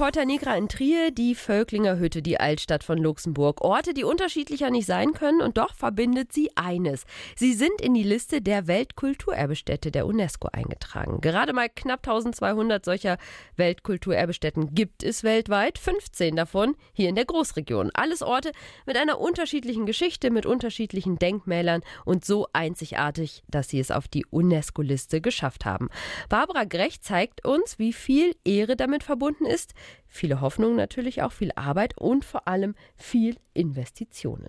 Porta Negra in Trier, die Völklinger Hütte, die Altstadt von Luxemburg. Orte, die unterschiedlicher nicht sein können und doch verbindet sie eines. Sie sind in die Liste der Weltkulturerbestätte der UNESCO eingetragen. Gerade mal knapp 1200 solcher Weltkulturerbestätten gibt es weltweit, 15 davon hier in der Großregion. Alles Orte mit einer unterschiedlichen Geschichte, mit unterschiedlichen Denkmälern und so einzigartig, dass sie es auf die UNESCO-Liste geschafft haben. Barbara Grech zeigt uns, wie viel Ehre damit verbunden ist, Viele Hoffnung natürlich auch, viel Arbeit und vor allem viel Investitionen.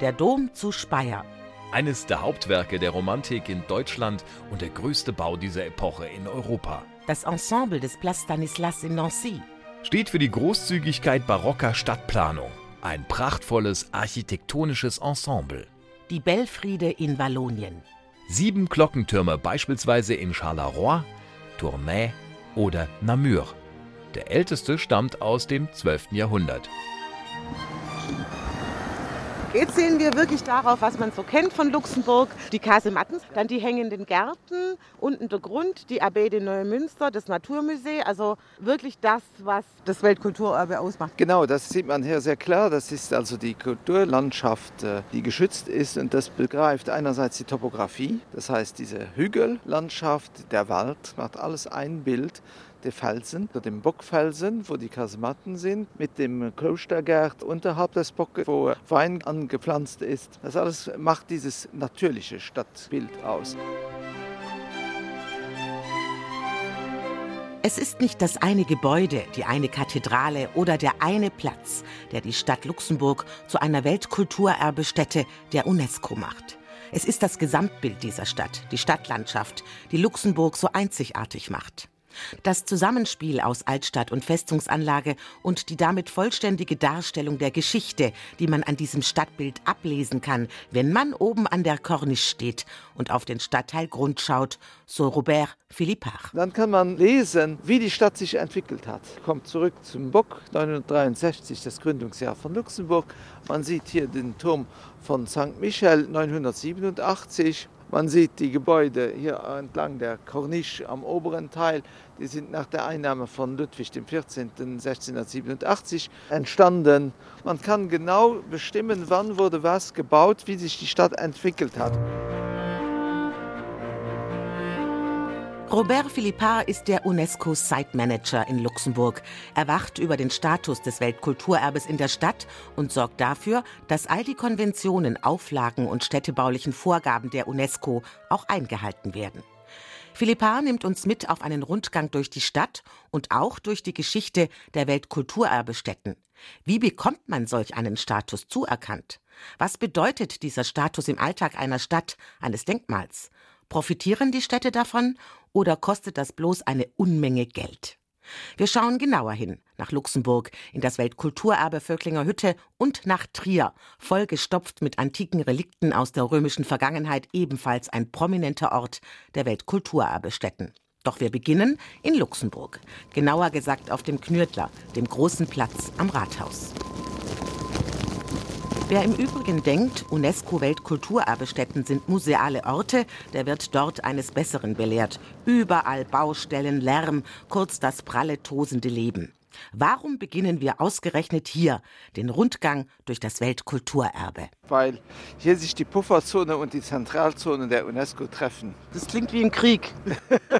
Der Dom zu Speyer. Eines der Hauptwerke der Romantik in Deutschland und der größte Bau dieser Epoche in Europa. Das Ensemble des Place Stanislas in Nancy. Steht für die Großzügigkeit barocker Stadtplanung. Ein prachtvolles architektonisches Ensemble. Die Belfriede in Wallonien. Sieben Glockentürme beispielsweise in Charleroi, Tournai oder Namur. Der älteste stammt aus dem 12. Jahrhundert. Jetzt sehen wir wirklich darauf, was man so kennt von Luxemburg. Die Kasematten, dann die hängenden Gärten, unten der Grund, die Abbaye Neumünster, das Naturmuseum. Also wirklich das, was das Weltkulturerbe ausmacht. Genau, das sieht man hier sehr klar. Das ist also die Kulturlandschaft, äh, die geschützt ist. Und das begreift einerseits die Topografie, das heißt diese Hügellandschaft, der Wald, macht alles ein Bild der Felsen, dem Bockfelsen, wo die Kasematten sind, mit dem Klostergärт unterhalb des Bockes, wo Wein angepflanzt ist. Das alles macht dieses natürliche Stadtbild aus. Es ist nicht das eine Gebäude, die eine Kathedrale oder der eine Platz, der die Stadt Luxemburg zu einer Weltkulturerbestätte der UNESCO macht. Es ist das Gesamtbild dieser Stadt, die Stadtlandschaft, die Luxemburg so einzigartig macht. Das Zusammenspiel aus Altstadt und Festungsanlage und die damit vollständige Darstellung der Geschichte, die man an diesem Stadtbild ablesen kann, wenn man oben an der Corniche steht und auf den Stadtteil Grund schaut, so Robert Philippard. Dann kann man lesen, wie die Stadt sich entwickelt hat. Kommt zurück zum Bock 963, das Gründungsjahr von Luxemburg. Man sieht hier den Turm von St. Michel 987 man sieht die Gebäude hier entlang der Corniche am oberen Teil. Die sind nach der Einnahme von Ludwig XIV. 1687 entstanden. Man kann genau bestimmen, wann wurde was gebaut, wie sich die Stadt entwickelt hat. Robert Philippard ist der UNESCO Site Manager in Luxemburg. Er wacht über den Status des Weltkulturerbes in der Stadt und sorgt dafür, dass all die Konventionen, Auflagen und städtebaulichen Vorgaben der UNESCO auch eingehalten werden. Philippard nimmt uns mit auf einen Rundgang durch die Stadt und auch durch die Geschichte der Weltkulturerbestätten. Wie bekommt man solch einen Status zuerkannt? Was bedeutet dieser Status im Alltag einer Stadt, eines Denkmals? Profitieren die Städte davon oder kostet das bloß eine Unmenge Geld? Wir schauen genauer hin nach Luxemburg, in das Weltkulturerbe Völklinger Hütte und nach Trier, vollgestopft mit antiken Relikten aus der römischen Vergangenheit, ebenfalls ein prominenter Ort der Weltkulturerbestätten. Doch wir beginnen in Luxemburg, genauer gesagt auf dem Knürtler, dem großen Platz am Rathaus. Wer im Übrigen denkt, UNESCO-Weltkulturerbestätten sind museale Orte, der wird dort eines Besseren belehrt. Überall Baustellen, Lärm, kurz das pralle, tosende Leben. Warum beginnen wir ausgerechnet hier den Rundgang durch das Weltkulturerbe? Weil hier sich die Pufferzone und die Zentralzone der UNESCO treffen. Das klingt wie ein Krieg.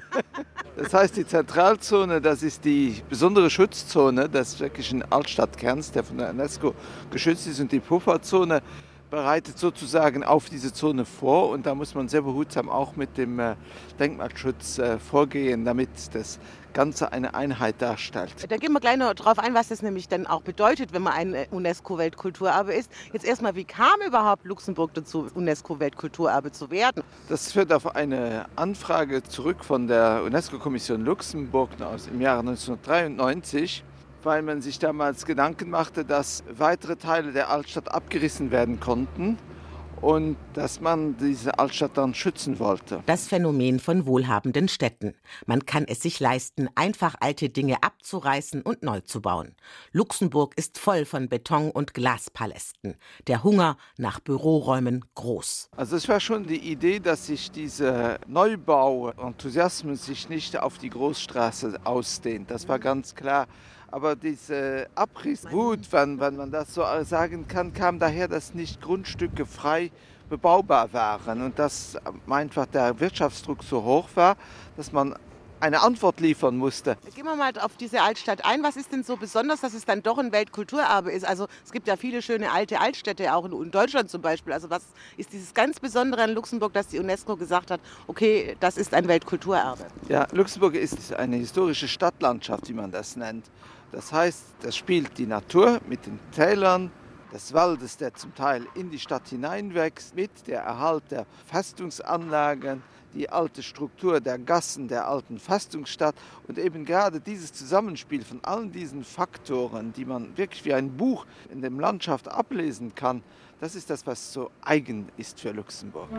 das heißt, die Zentralzone, das ist die besondere Schutzzone des wirklichen Altstadtkerns, der von der UNESCO geschützt ist. Und die Pufferzone bereitet sozusagen auf diese Zone vor und da muss man sehr behutsam auch mit dem äh, Denkmalschutz äh, vorgehen, damit das Ganze eine Einheit darstellt. Da gehen wir gleich noch darauf ein, was das nämlich dann auch bedeutet, wenn man ein äh, UNESCO-Weltkulturerbe ist. Jetzt erstmal, wie kam überhaupt Luxemburg dazu, UNESCO-Weltkulturerbe zu werden? Das führt auf eine Anfrage zurück von der UNESCO-Kommission Luxemburg aus im Jahre 1993 weil man sich damals Gedanken machte, dass weitere Teile der Altstadt abgerissen werden konnten und dass man diese Altstadt dann schützen wollte. Das Phänomen von wohlhabenden Städten. Man kann es sich leisten, einfach alte Dinge abzureißen und neu zu bauen. Luxemburg ist voll von Beton- und Glaspalästen. Der Hunger nach Büroräumen groß. Also es war schon die Idee, dass sich dieser Neubau-Enthusiasmus sich nicht auf die Großstraße ausdehnt. Das war ganz klar. Aber diese Abrisswut, wenn, wenn man das so sagen kann, kam daher, dass nicht Grundstücke frei bebaubar waren und dass einfach der Wirtschaftsdruck so hoch war, dass man eine Antwort liefern musste. Gehen wir mal auf diese Altstadt ein. Was ist denn so besonders, dass es dann doch ein Weltkulturerbe ist? Also es gibt ja viele schöne alte Altstädte, auch in Deutschland zum Beispiel. Also was ist dieses ganz Besondere an Luxemburg, dass die UNESCO gesagt hat, okay, das ist ein Weltkulturerbe? Ja, Luxemburg ist eine historische Stadtlandschaft, wie man das nennt. Das heißt, das spielt die Natur mit den Tälern des Waldes, der zum Teil in die Stadt hineinwächst, mit der Erhalt der Festungsanlagen, die alte Struktur der Gassen der alten Festungsstadt und eben gerade dieses Zusammenspiel von allen diesen Faktoren, die man wirklich wie ein Buch in dem Landschaft ablesen kann, das ist das, was so eigen ist für Luxemburg.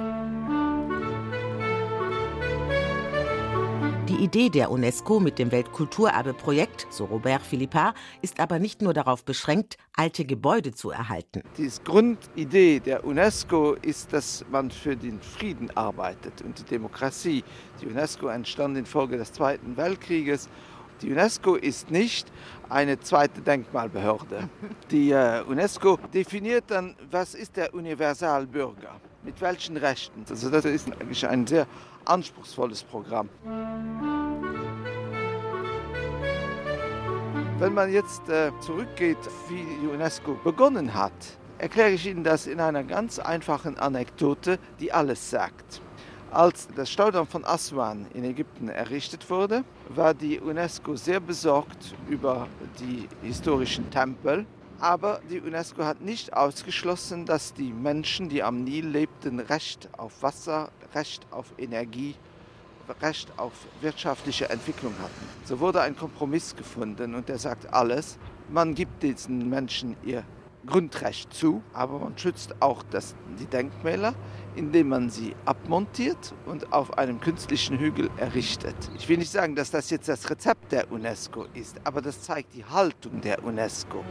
Die Idee der UNESCO mit dem Weltkulturerbe-Projekt, so Robert Philippard, ist aber nicht nur darauf beschränkt, alte Gebäude zu erhalten. Die Grundidee der UNESCO ist, dass man für den Frieden arbeitet und die Demokratie. Die UNESCO entstand infolge des Zweiten Weltkrieges. Die UNESCO ist nicht eine zweite Denkmalbehörde. Die äh, UNESCO definiert dann, was ist der Universalbürger, mit welchen Rechten. Also das ist eigentlich ein sehr anspruchsvolles Programm. Wenn man jetzt äh, zurückgeht, wie die UNESCO begonnen hat, erkläre ich Ihnen das in einer ganz einfachen Anekdote, die alles sagt. Als das Staudamm von Aswan in Ägypten errichtet wurde, war die UNESCO sehr besorgt über die historischen Tempel aber die UNESCO hat nicht ausgeschlossen, dass die Menschen, die am Nil lebten, Recht auf Wasser, Recht auf Energie, Recht auf wirtschaftliche Entwicklung hatten. So wurde ein Kompromiss gefunden und der sagt alles. Man gibt diesen Menschen ihr Grundrecht zu, aber man schützt auch das, die Denkmäler, indem man sie abmontiert und auf einem künstlichen Hügel errichtet. Ich will nicht sagen, dass das jetzt das Rezept der UNESCO ist, aber das zeigt die Haltung der UNESCO.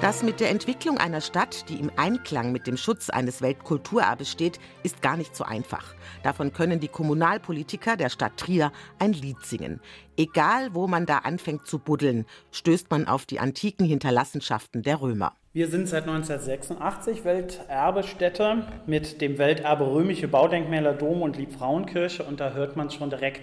Das mit der Entwicklung einer Stadt, die im Einklang mit dem Schutz eines Weltkulturerbes steht, ist gar nicht so einfach. Davon können die Kommunalpolitiker der Stadt Trier ein Lied singen. Egal, wo man da anfängt zu buddeln, stößt man auf die antiken Hinterlassenschaften der Römer. Wir sind seit 1986 Welterbestätte mit dem Welterbe Römische Baudenkmäler Dom und Liebfrauenkirche und da hört man schon direkt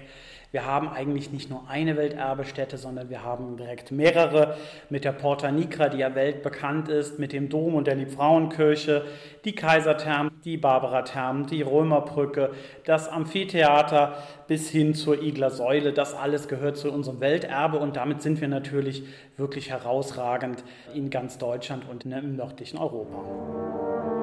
wir haben eigentlich nicht nur eine Welterbestätte, sondern wir haben direkt mehrere mit der Porta Nigra, die ja weltbekannt ist, mit dem Dom und der Liebfrauenkirche, die Kaisertherm, die Barbara-Therm, die Römerbrücke, das Amphitheater bis hin zur Igler Säule. Das alles gehört zu unserem Welterbe und damit sind wir natürlich wirklich herausragend in ganz Deutschland und im nördlichen Europa.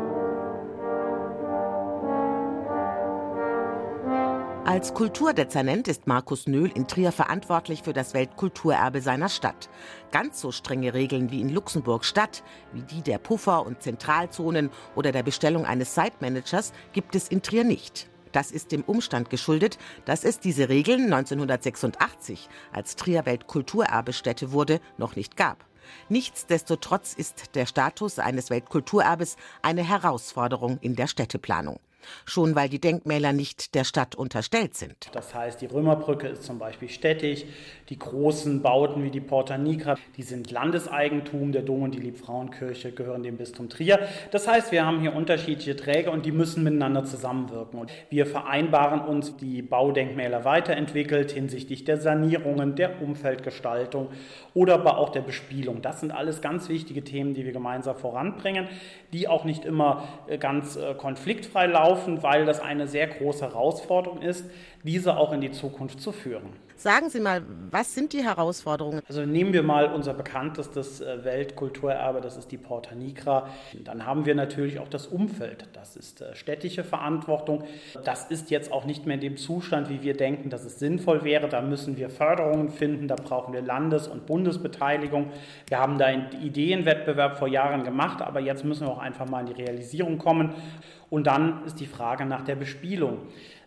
Als Kulturdezernent ist Markus Nöhl in Trier verantwortlich für das Weltkulturerbe seiner Stadt. Ganz so strenge Regeln wie in Luxemburg Stadt, wie die der Puffer- und Zentralzonen oder der Bestellung eines Site-Managers, gibt es in Trier nicht. Das ist dem Umstand geschuldet, dass es diese Regeln 1986, als Trier Weltkulturerbestätte wurde, noch nicht gab. Nichtsdestotrotz ist der Status eines Weltkulturerbes eine Herausforderung in der Städteplanung schon weil die Denkmäler nicht der Stadt unterstellt sind. Das heißt, die Römerbrücke ist zum Beispiel städtisch, die großen Bauten wie die Porta Nigra, die sind Landeseigentum, der Dom und die Liebfrauenkirche gehören dem Bistum Trier. Das heißt, wir haben hier unterschiedliche Träger und die müssen miteinander zusammenwirken. Und wir vereinbaren uns die Baudenkmäler weiterentwickelt hinsichtlich der Sanierungen, der Umfeldgestaltung oder aber auch der Bespielung. Das sind alles ganz wichtige Themen, die wir gemeinsam voranbringen, die auch nicht immer äh, ganz äh, konfliktfrei laufen laufen, weil das eine sehr große Herausforderung ist, diese auch in die Zukunft zu führen. Sagen Sie mal, was sind die Herausforderungen? Also nehmen wir mal unser bekanntestes äh, Weltkulturerbe, das ist die Porta Nigra. Dann haben wir natürlich auch das Umfeld. Das ist äh, städtische Verantwortung. Das ist jetzt auch nicht mehr in dem Zustand, wie wir denken, dass es sinnvoll wäre. Da müssen wir Förderungen finden, da brauchen wir Landes- und Bundesbeteiligung. Wir haben da einen Ideenwettbewerb vor Jahren gemacht, aber jetzt müssen wir auch einfach mal in die Realisierung kommen. Und dann ist die Frage nach der Bespielung.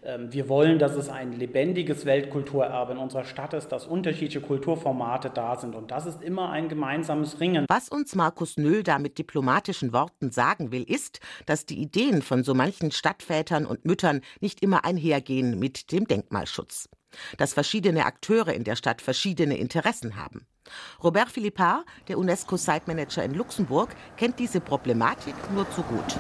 Ähm, wir wollen, dass es ein lebendiges Weltkulturerbe in unserer Stadt ist, dass unterschiedliche Kulturformate da sind. Und das ist immer ein gemeinsames Ringen. Was uns Markus Nöll da mit diplomatischen Worten sagen will, ist, dass die Ideen von so manchen Stadtvätern und Müttern nicht immer einhergehen mit dem Denkmalschutz. Dass verschiedene Akteure in der Stadt verschiedene Interessen haben. Robert Philippard, der UNESCO-Site-Manager in Luxemburg, kennt diese Problematik nur zu gut.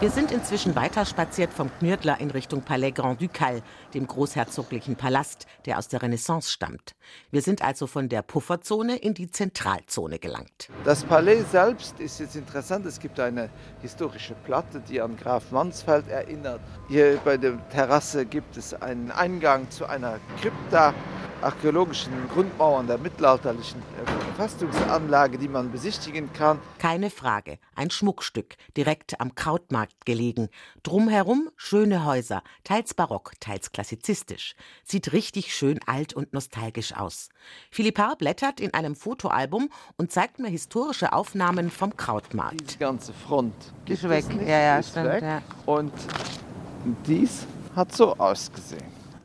Wir sind inzwischen weiter spaziert vom Knürdler in Richtung Palais Grand Ducal, dem großherzoglichen Palast, der aus der Renaissance stammt. Wir sind also von der Pufferzone in die Zentralzone gelangt. Das Palais selbst ist jetzt interessant. Es gibt eine historische Platte, die an Graf Mansfeld erinnert. Hier bei der Terrasse gibt es einen Eingang zu einer Krypta archäologischen Grundmauern der mittelalterlichen Verfastungsanlage, die man besichtigen kann. Keine Frage, ein Schmuckstück, direkt am Krautmarkt gelegen. Drumherum schöne Häuser, teils barock, teils klassizistisch. Sieht richtig schön alt und nostalgisch aus. Philippard blättert in einem Fotoalbum und zeigt mir historische Aufnahmen vom Krautmarkt. Die ganze Front ist weg. Ja, ja, stimmt. Weg. Ja. Und dies hat so ausgesehen.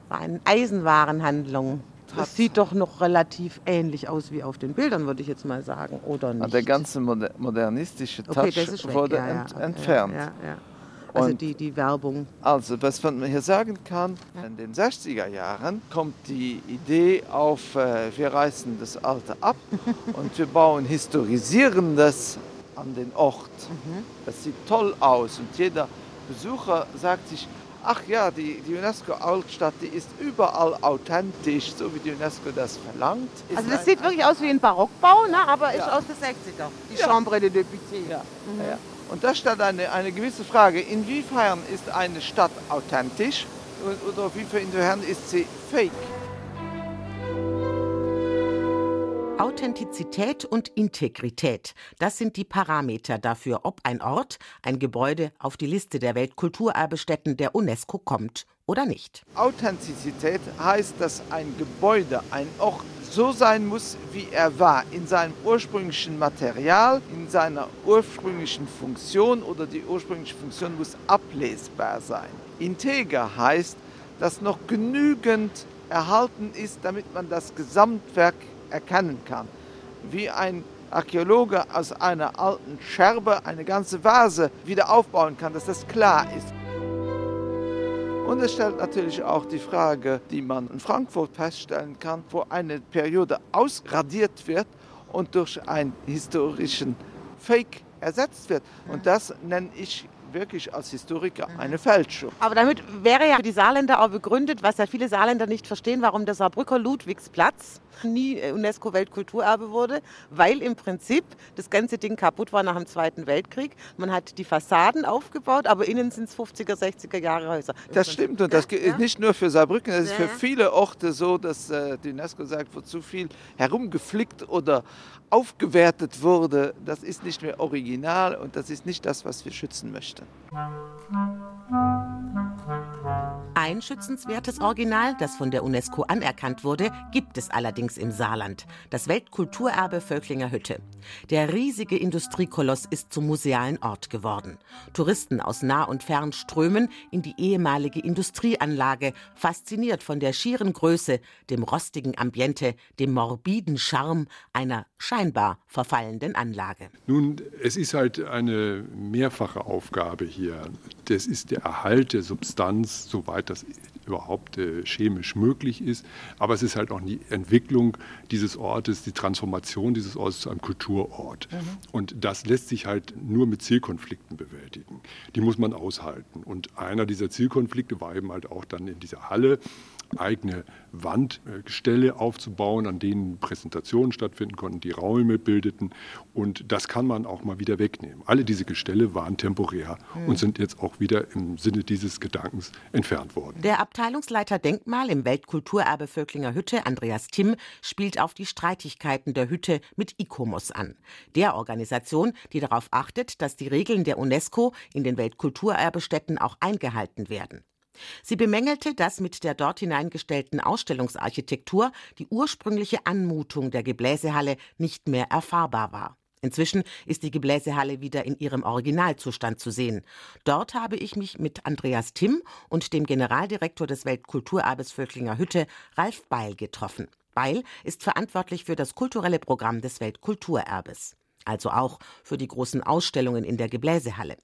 War eine Eisenwarenhandlung. Das sieht doch noch relativ ähnlich aus wie auf den Bildern, würde ich jetzt mal sagen, oder nicht? Der ganze modernistische Touch okay, wurde ja, ja. Ent okay, entfernt. Ja, also die, die Werbung. Also was man hier sagen kann, in den 60er Jahren kommt die Idee auf, äh, wir reißen das Alte ab und wir bauen Historisierendes an den Ort. Mhm. Das sieht toll aus und jeder Besucher sagt sich, ach ja, die, die UNESCO-Altstadt, die ist überall authentisch, so wie die UNESCO das verlangt. Also das sieht wirklich aus wie ein Barockbau, ne? aber ist aus den 60er, die ja. Chambre de Député. Ja. Mhm. ja. Und da stand eine, eine gewisse Frage, inwiefern ist eine Stadt authentisch oder inwiefern ist sie fake? Authentizität und Integrität, das sind die Parameter dafür, ob ein Ort, ein Gebäude auf die Liste der Weltkulturerbestätten der UNESCO kommt oder nicht. Authentizität heißt, dass ein Gebäude, ein Ort so sein muss, wie er war, in seinem ursprünglichen Material, in seiner ursprünglichen Funktion oder die ursprüngliche Funktion muss ablesbar sein. Integer heißt, dass noch genügend erhalten ist, damit man das Gesamtwerk erkennen kann. Wie ein Archäologe aus einer alten Scherbe eine ganze Vase wieder aufbauen kann, dass das klar ist. Und es stellt natürlich auch die Frage, die man in Frankfurt feststellen kann, wo eine Periode ausradiert wird und durch einen historischen Fake ersetzt wird. Und das nenne ich wirklich als Historiker eine Fälschung. Aber damit wäre ja die Saarländer auch begründet, was ja viele Saarländer nicht verstehen, warum der Saarbrücker Ludwigsplatz nie UNESCO-Weltkulturerbe wurde, weil im Prinzip das ganze Ding kaputt war nach dem Zweiten Weltkrieg. Man hat die Fassaden aufgebaut, aber innen sind es 50er, 60er Jahre Häuser. Das stimmt und das ist nicht nur für Saarbrücken, das ist für viele Orte so, dass äh, die UNESCO sagt, wo zu viel herumgeflickt oder aufgewertet wurde, das ist nicht mehr original und das ist nicht das, was wir schützen möchten. した。Ein schützenswertes Original, das von der UNESCO anerkannt wurde, gibt es allerdings im Saarland. Das Weltkulturerbe Völklinger Hütte. Der riesige Industriekoloss ist zum musealen Ort geworden. Touristen aus nah und fern strömen in die ehemalige Industrieanlage, fasziniert von der schieren Größe, dem rostigen Ambiente, dem morbiden Charme einer scheinbar verfallenden Anlage. Nun, es ist halt eine mehrfache Aufgabe hier. Das ist der Erhalt der Substanz, soweit das überhaupt äh, chemisch möglich ist. Aber es ist halt auch die Entwicklung dieses Ortes, die Transformation dieses Ortes zu einem Kulturort. Mhm. Und das lässt sich halt nur mit Zielkonflikten bewältigen. Die muss man aushalten. Und einer dieser Zielkonflikte war eben halt auch dann in dieser Halle eigene Wandgestelle aufzubauen, an denen Präsentationen stattfinden konnten, die Räume bildeten. Und das kann man auch mal wieder wegnehmen. Alle diese Gestelle waren temporär mhm. und sind jetzt auch wieder im Sinne dieses Gedankens entfernt worden. Der Abteilungsleiter Denkmal im Weltkulturerbe Völklinger Hütte, Andreas Timm, spielt auf die Streitigkeiten der Hütte mit ICOMOS an. Der Organisation, die darauf achtet, dass die Regeln der UNESCO in den Weltkulturerbestätten auch eingehalten werden. Sie bemängelte, dass mit der dort hineingestellten Ausstellungsarchitektur die ursprüngliche Anmutung der Gebläsehalle nicht mehr erfahrbar war. Inzwischen ist die Gebläsehalle wieder in ihrem Originalzustand zu sehen. Dort habe ich mich mit Andreas Timm und dem Generaldirektor des Weltkulturerbes Völklinger Hütte, Ralf Beil, getroffen. Beil ist verantwortlich für das kulturelle Programm des Weltkulturerbes, also auch für die großen Ausstellungen in der Gebläsehalle.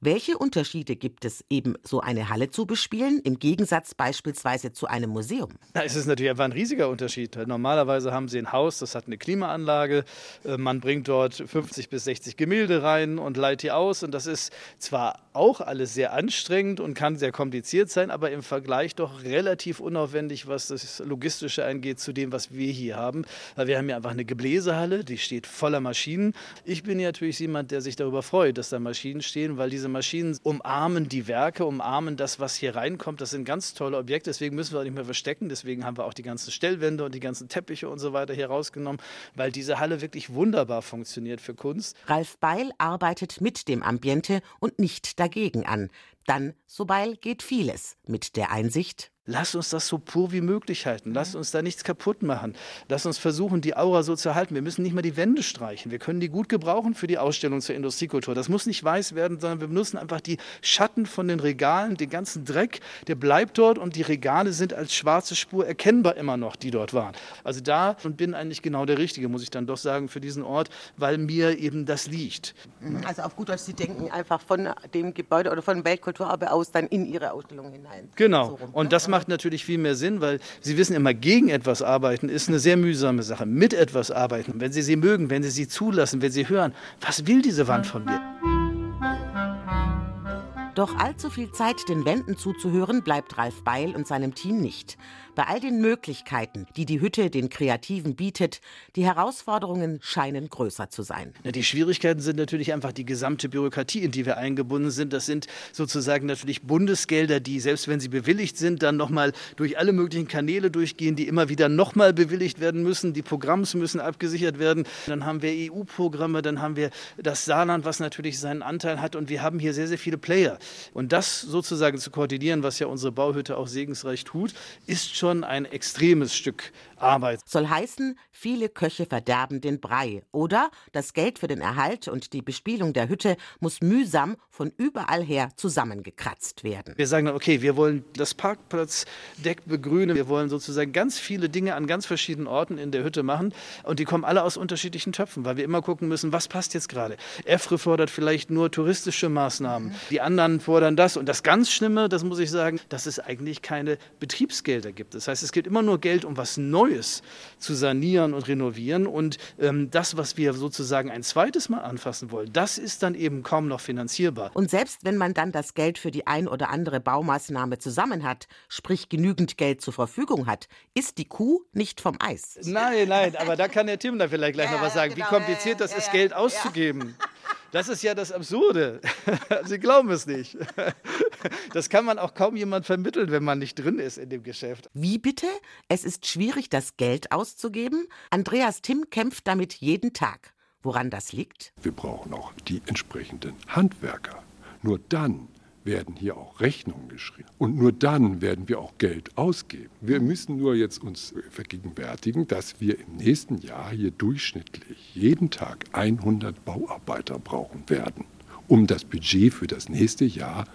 Welche Unterschiede gibt es, eben so eine Halle zu bespielen, im Gegensatz beispielsweise zu einem Museum? Es ist natürlich einfach ein riesiger Unterschied. Normalerweise haben Sie ein Haus, das hat eine Klimaanlage. Äh, man bringt dort 50 bis 60 Gemälde rein und leiht die aus. Und das ist zwar auch alles sehr anstrengend und kann sehr kompliziert sein, aber im Vergleich doch relativ unaufwendig, was das Logistische angeht, zu dem, was wir hier haben. Wir haben ja einfach eine Gebläsehalle, die steht voller Maschinen. Ich bin ja natürlich jemand, der sich darüber freut, dass da Maschinen stehen weil diese Maschinen umarmen die Werke, umarmen das, was hier reinkommt. Das sind ganz tolle Objekte, deswegen müssen wir auch nicht mehr verstecken. Deswegen haben wir auch die ganzen Stellwände und die ganzen Teppiche und so weiter hier rausgenommen, weil diese Halle wirklich wunderbar funktioniert für Kunst. Ralf Beil arbeitet mit dem Ambiente und nicht dagegen an. Dann, so Beil, geht vieles mit der Einsicht, Lass uns das so pur wie möglich halten. Lass uns da nichts kaputt machen. Lass uns versuchen, die Aura so zu halten. Wir müssen nicht mal die Wände streichen. Wir können die gut gebrauchen für die Ausstellung zur Industriekultur. Das muss nicht weiß werden, sondern wir benutzen einfach die Schatten von den Regalen, den ganzen Dreck, der bleibt dort und die Regale sind als schwarze Spur erkennbar immer noch, die dort waren. Also da und bin eigentlich genau der Richtige, muss ich dann doch sagen, für diesen Ort, weil mir eben das liegt. Mhm. Also auf gut Deutsch, Sie denken einfach von dem Gebäude oder von Weltkulturerbe aus dann in Ihre Ausstellung hinein. Genau. So rum, und das macht natürlich viel mehr Sinn, weil Sie wissen immer, gegen etwas arbeiten ist eine sehr mühsame Sache. Mit etwas arbeiten, wenn Sie sie mögen, wenn Sie sie zulassen, wenn Sie hören, was will diese Wand von mir? Doch allzu viel Zeit den Wänden zuzuhören bleibt Ralf Beil und seinem Team nicht. Bei all den Möglichkeiten, die die Hütte den Kreativen bietet, die Herausforderungen scheinen größer zu sein. Die Schwierigkeiten sind natürlich einfach die gesamte Bürokratie, in die wir eingebunden sind. Das sind sozusagen natürlich Bundesgelder, die, selbst wenn sie bewilligt sind, dann nochmal durch alle möglichen Kanäle durchgehen, die immer wieder nochmal bewilligt werden müssen. Die Programms müssen abgesichert werden. Dann haben wir EU-Programme, dann haben wir das Saarland, was natürlich seinen Anteil hat. Und wir haben hier sehr, sehr viele Player. Und das sozusagen zu koordinieren, was ja unsere Bauhütte auch segensreich tut, ist schon schon ein extremes Stück Arbeit. Soll heißen, viele Köche verderben den Brei. Oder das Geld für den Erhalt und die Bespielung der Hütte muss mühsam von überall her zusammengekratzt werden. Wir sagen dann, okay, wir wollen das Parkplatzdeck begrünen. Wir wollen sozusagen ganz viele Dinge an ganz verschiedenen Orten in der Hütte machen. Und die kommen alle aus unterschiedlichen Töpfen, weil wir immer gucken müssen, was passt jetzt gerade. EFRE fordert vielleicht nur touristische Maßnahmen. Mhm. Die anderen fordern das. Und das ganz Schlimme, das muss ich sagen, dass es eigentlich keine Betriebsgelder gibt. Das heißt, es gibt immer nur Geld, um was Neues Neues zu sanieren und renovieren. Und ähm, das, was wir sozusagen ein zweites Mal anfassen wollen, das ist dann eben kaum noch finanzierbar. Und selbst wenn man dann das Geld für die ein oder andere Baumaßnahme zusammen hat, sprich genügend Geld zur Verfügung hat, ist die Kuh nicht vom Eis. Nein, nein, aber da kann der Tim da vielleicht gleich ja, noch was sagen, genau, wie kompliziert das ja, ist, Geld auszugeben. Das ist ja das Absurde. Sie glauben es nicht. Das kann man auch kaum jemand vermitteln, wenn man nicht drin ist in dem Geschäft. Wie bitte? Es ist schwierig, das Geld auszugeben? Andreas Timm kämpft damit jeden Tag. Woran das liegt? Wir brauchen auch die entsprechenden Handwerker. Nur dann werden hier auch Rechnungen geschrieben. Und nur dann werden wir auch Geld ausgeben. Wir müssen nur jetzt uns vergegenwärtigen, dass wir im nächsten Jahr hier durchschnittlich jeden Tag 100 Bauarbeiter brauchen werden, um das Budget für das nächste Jahr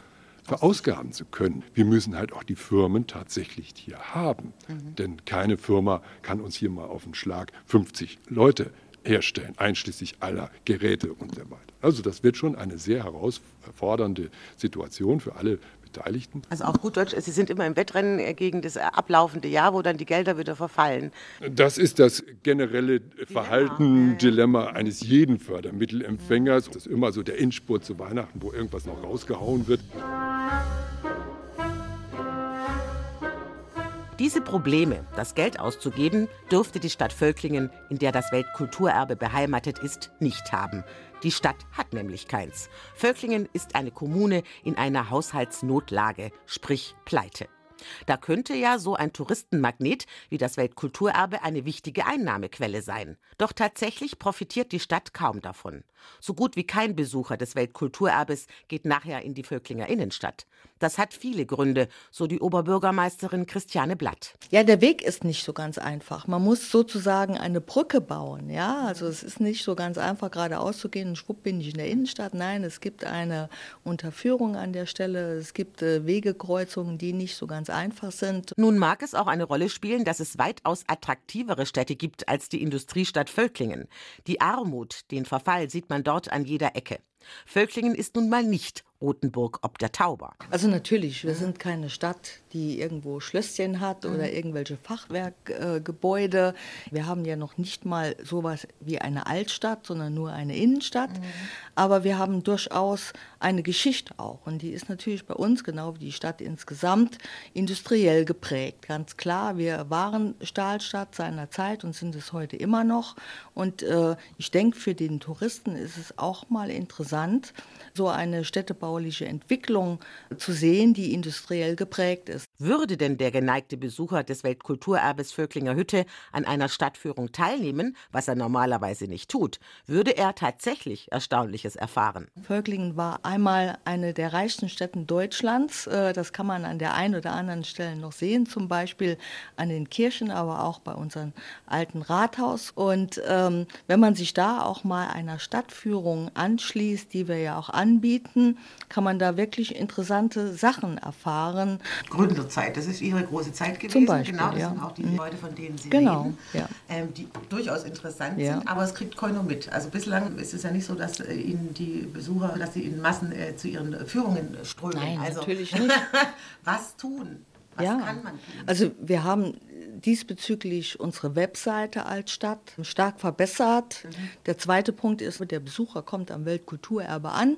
verausgaben zu können. Wir müssen halt auch die Firmen tatsächlich hier haben. Mhm. Denn keine Firma kann uns hier mal auf den Schlag 50 Leute herstellen, einschließlich aller Geräte und so weiter. Also das wird schon eine sehr herausfordernde Situation für alle Beteiligten. Also auf gut Deutsch, Sie sind immer im Wettrennen gegen das ablaufende Jahr, wo dann die Gelder wieder verfallen. Das ist das generelle Verhalten, Dilemma, Dilemma eines jeden Fördermittelempfängers. Das ist immer so der Endspurt zu Weihnachten, wo irgendwas noch rausgehauen wird. Diese Probleme, das Geld auszugeben, dürfte die Stadt Völklingen, in der das Weltkulturerbe beheimatet ist, nicht haben. Die Stadt hat nämlich keins. Völklingen ist eine Kommune in einer Haushaltsnotlage, sprich Pleite. Da könnte ja so ein Touristenmagnet wie das Weltkulturerbe eine wichtige Einnahmequelle sein. Doch tatsächlich profitiert die Stadt kaum davon. So gut wie kein Besucher des Weltkulturerbes geht nachher in die Völklinger Innenstadt. Das hat viele Gründe, so die Oberbürgermeisterin Christiane Blatt. Ja, der Weg ist nicht so ganz einfach. Man muss sozusagen eine Brücke bauen. Ja, also es ist nicht so ganz einfach, geradeaus zu gehen und schwupp bin ich in der Innenstadt. Nein, es gibt eine Unterführung an der Stelle. Es gibt äh, Wegekreuzungen, die nicht so ganz einfach sind. Nun mag es auch eine Rolle spielen, dass es weitaus attraktivere Städte gibt als die Industriestadt Völklingen. Die Armut, den Verfall sieht man dort an jeder Ecke. Völklingen ist nun mal nicht Rothenburg ob der Tauber. Also natürlich, wir sind keine Stadt, die irgendwo Schlösschen hat oder mhm. irgendwelche Fachwerkgebäude. Äh, wir haben ja noch nicht mal sowas wie eine Altstadt, sondern nur eine Innenstadt. Mhm. Aber wir haben durchaus eine Geschichte auch. Und die ist natürlich bei uns, genau wie die Stadt insgesamt, industriell geprägt. Ganz klar, wir waren Stahlstadt seiner Zeit und sind es heute immer noch. Und äh, ich denke, für den Touristen ist es auch mal interessant, so eine städtebauliche Entwicklung zu sehen, die industriell geprägt ist. Würde denn der geneigte Besucher des Weltkulturerbes Völklinger Hütte an einer Stadtführung teilnehmen, was er normalerweise nicht tut, würde er tatsächlich Erstaunliches erfahren. Völklingen war einmal eine der reichsten Städten Deutschlands. Äh, das kann man an der einen oder anderen Stelle noch sehen, zum Beispiel an den Kirchen, aber auch bei unserem alten Rathaus. Und ähm, wenn man sich da auch mal einer Stadtführung anschließt, die wir ja auch anbieten, kann man da wirklich interessante Sachen erfahren. Gründerzeit, das ist Ihre große Zeit gewesen. Zum Beispiel, genau, das ja. sind auch die mhm. Leute, von denen Sie genau, reden, ja. ähm, die durchaus interessant ja. sind, aber es kriegt keiner mit. Also bislang ist es ja nicht so, dass äh, Ihnen die Besucher, dass sie in Massen äh, zu ihren Führungen strömen. Nein, also, natürlich nicht. was tun? Was ja. kann man tun? Also wir haben diesbezüglich unsere Webseite als Stadt stark verbessert. Mhm. Der zweite Punkt ist, der Besucher kommt am Weltkulturerbe an,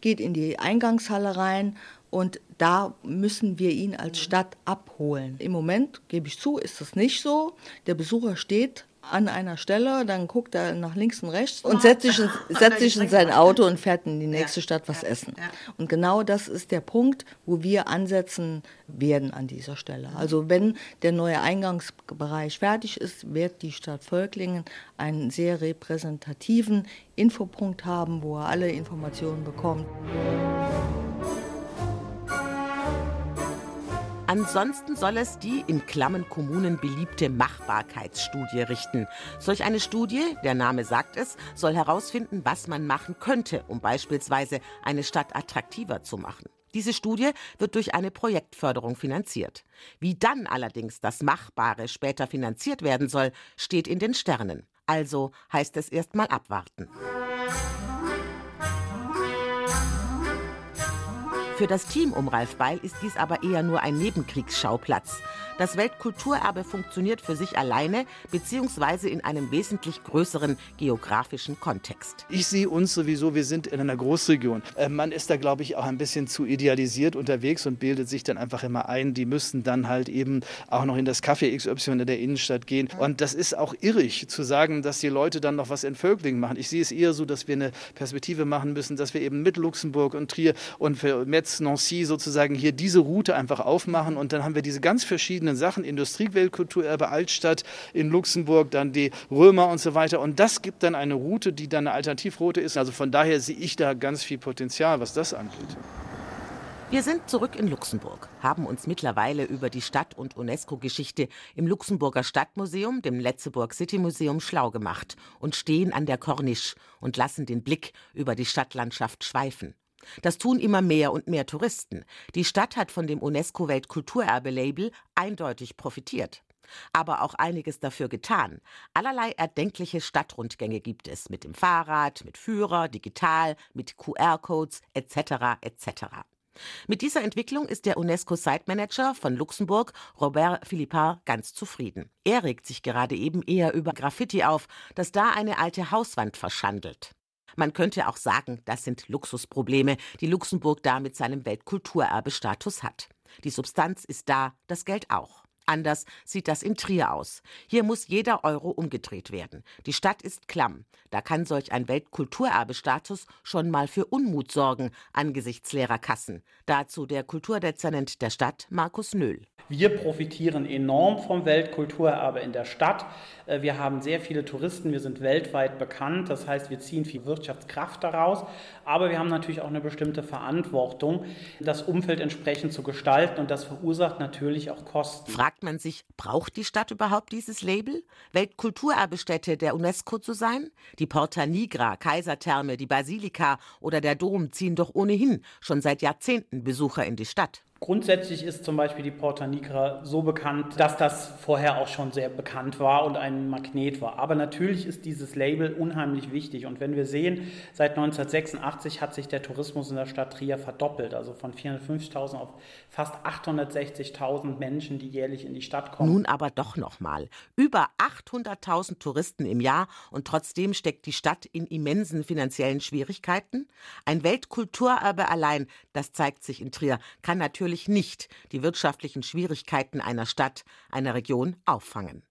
geht in die Eingangshalle rein und da müssen wir ihn als mhm. Stadt abholen. Im Moment, gebe ich zu, ist das nicht so. Der Besucher steht an einer Stelle, dann guckt er nach links und rechts und setzt sich, in, setzt sich in sein Auto und fährt in die nächste ja, Stadt was ja, essen. Ja. Und genau das ist der Punkt, wo wir ansetzen werden an dieser Stelle. Also wenn der neue Eingangsbereich fertig ist, wird die Stadt Völklingen einen sehr repräsentativen Infopunkt haben, wo er alle Informationen bekommt. Ansonsten soll es die in Klammen Kommunen beliebte Machbarkeitsstudie richten. Solch eine Studie, der Name sagt es, soll herausfinden, was man machen könnte, um beispielsweise eine Stadt attraktiver zu machen. Diese Studie wird durch eine Projektförderung finanziert. Wie dann allerdings das Machbare später finanziert werden soll, steht in den Sternen. Also heißt es erst mal abwarten. Für das Team um Ralf Beil ist dies aber eher nur ein Nebenkriegsschauplatz. Das Weltkulturerbe funktioniert für sich alleine beziehungsweise in einem wesentlich größeren geografischen Kontext. Ich sehe uns sowieso, wir sind in einer Großregion. Äh, man ist da, glaube ich, auch ein bisschen zu idealisiert unterwegs und bildet sich dann einfach immer ein, die müssten dann halt eben auch noch in das Café XY in der Innenstadt gehen. Und das ist auch irrig zu sagen, dass die Leute dann noch was in Völklingen machen. Ich sehe es eher so, dass wir eine Perspektive machen müssen, dass wir eben mit Luxemburg und Trier und für Metz, Nancy sozusagen hier diese Route einfach aufmachen und dann haben wir diese ganz verschiedenen verschiedenen Sachen, Industrieweltkulturerbe Altstadt in Luxemburg, dann die Römer und so weiter. Und das gibt dann eine Route, die dann eine Alternativroute ist. Also von daher sehe ich da ganz viel Potenzial, was das angeht. Wir sind zurück in Luxemburg, haben uns mittlerweile über die Stadt- und UNESCO-Geschichte im Luxemburger Stadtmuseum, dem Letzeburg City Museum, schlau gemacht und stehen an der Corniche und lassen den Blick über die Stadtlandschaft schweifen. Das tun immer mehr und mehr Touristen. Die Stadt hat von dem UNESCO-Weltkulturerbe-Label eindeutig profitiert. Aber auch einiges dafür getan. Allerlei erdenkliche Stadtrundgänge gibt es mit dem Fahrrad, mit Führer, digital, mit QR-Codes etc. etc. Mit dieser Entwicklung ist der UNESCO-Site-Manager von Luxemburg, Robert Philippard, ganz zufrieden. Er regt sich gerade eben eher über Graffiti auf, das da eine alte Hauswand verschandelt. Man könnte auch sagen, das sind Luxusprobleme, die Luxemburg da mit seinem Weltkulturerbestatus hat. Die Substanz ist da, das Geld auch. Anders sieht das in Trier aus. Hier muss jeder Euro umgedreht werden. Die Stadt ist klamm. Da kann solch ein Weltkulturerbestatus schon mal für Unmut sorgen angesichts leerer Kassen. Dazu der Kulturdezernent der Stadt, Markus Nöhl. Wir profitieren enorm vom Weltkulturerbe in der Stadt. Äh, wir haben sehr viele Touristen, wir sind weltweit bekannt, das heißt, wir ziehen viel Wirtschaftskraft daraus, aber wir haben natürlich auch eine bestimmte Verantwortung, das Umfeld entsprechend zu gestalten und das verursacht natürlich auch Kosten. Fragt man sich, braucht die Stadt überhaupt dieses Label? Weltkulturerbestätte der UNESCO zu sein? Die Porta Nigra, Kaisertherme, die Basilika oder der Dom ziehen doch ohnehin schon seit Jahrzehnten Besucher in die Stadt. Grundsätzlich ist zum Beispiel die Porta Nigra so bekannt, dass das vorher auch schon sehr bekannt war und ein Magnet war. Aber natürlich ist dieses Label unheimlich wichtig. Und wenn wir sehen, seit 1986 hat sich der Tourismus in der Stadt Trier verdoppelt. Also von 450.000 auf fast 860.000 Menschen, die jährlich in die Stadt kommen. Nun aber doch nochmal. Über 800.000 Touristen im Jahr und trotzdem steckt die Stadt in immensen finanziellen Schwierigkeiten. Ein Weltkulturerbe allein, das zeigt sich in Trier, kann natürlich natürlich nicht die wirtschaftlichen Schwierigkeiten einer Stadt, einer Region auffangen.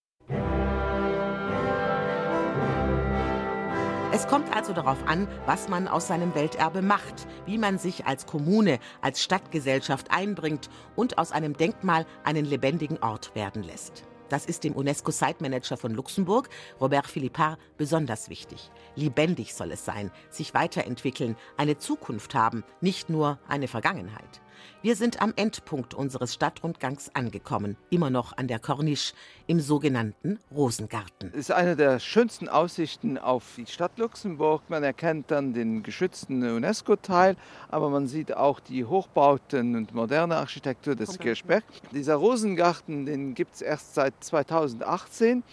Es kommt also darauf an, was man aus seinem Welterbe macht, wie man sich als Kommune, als Stadtgesellschaft einbringt und aus einem Denkmal einen lebendigen Ort werden lässt. Das ist dem UNESCO-Site-Manager von Luxemburg, Robert Philippard, besonders wichtig. Lebendig soll es sein, sich weiterentwickeln, eine Zukunft haben, nicht nur eine Vergangenheit. Wir sind am Endpunkt unseres Stadtrundgangs angekommen, immer noch an der Corniche, im sogenannten Rosengarten. Es ist eine der schönsten Aussichten auf die Stadt Luxemburg. Man erkennt dann den geschützten UNESCO-Teil, aber man sieht auch die Hochbauten und moderne Architektur des Kirchberg. Dieser Rosengarten, den gibt es erst seit 2018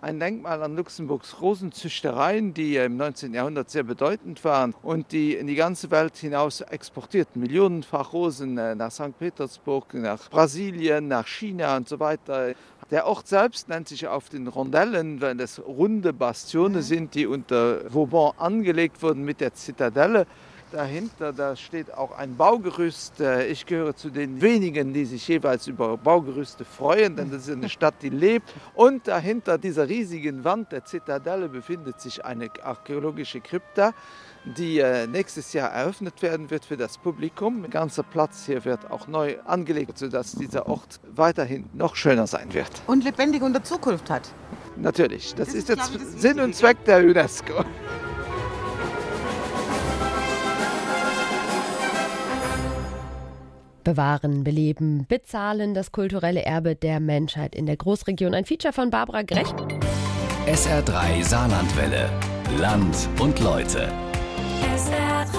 ein Denkmal an Luxemburgs Rosenzüchtereien, die im 19. Jahrhundert sehr bedeutend waren und die in die ganze Welt hinaus exportierten. Millionenfach Rosen äh, nach St. Petersburg, nach Brasilien, nach China und so weiter. Der Ort selbst nennt sich auf den Rondellen, weil es runde Bastione sind, die unter Vauban angelegt wurden mit der Zitadelle. Dahinter da steht auch ein Baugerüst. Äh, ich gehöre zu den wenigen, die sich jeweils über Baugerüste freuen, denn das ist eine Stadt, die lebt. Und dahinter dieser riesigen Wand der Zitadelle befindet sich eine archäologische Krypta, die äh, nächstes Jahr eröffnet werden wird für das Publikum. Der ganze Platz hier wird auch neu angelegt, sodass dieser Ort weiterhin noch schöner sein wird. Und lebendig unter Zukunft hat. Natürlich, das, das ist jetzt Sinn und Zweck der UNESCO. Bewahren, beleben, bezahlen das kulturelle Erbe der Menschheit in der Großregion. Ein Feature von Barbara Grech. SR3 Saarlandwelle. Land und Leute. SR3.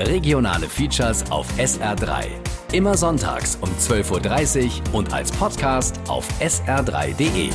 Regionale Features auf SR3. Immer sonntags um 12.30 Uhr und als Podcast auf sr3.de.